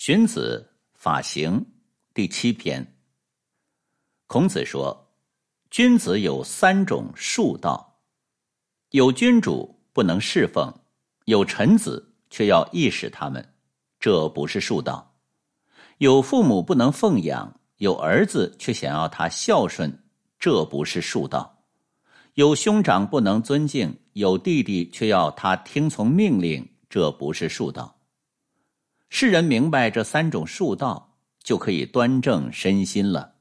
荀子《法行》第七篇。孔子说：“君子有三种恕道，有君主不能侍奉，有臣子却要意使他们，这不是恕道；有父母不能奉养，有儿子却想要他孝顺，这不是恕道；有兄长不能尊敬，有弟弟却要他听从命令，这不是恕道。”世人明白这三种术道，就可以端正身心了。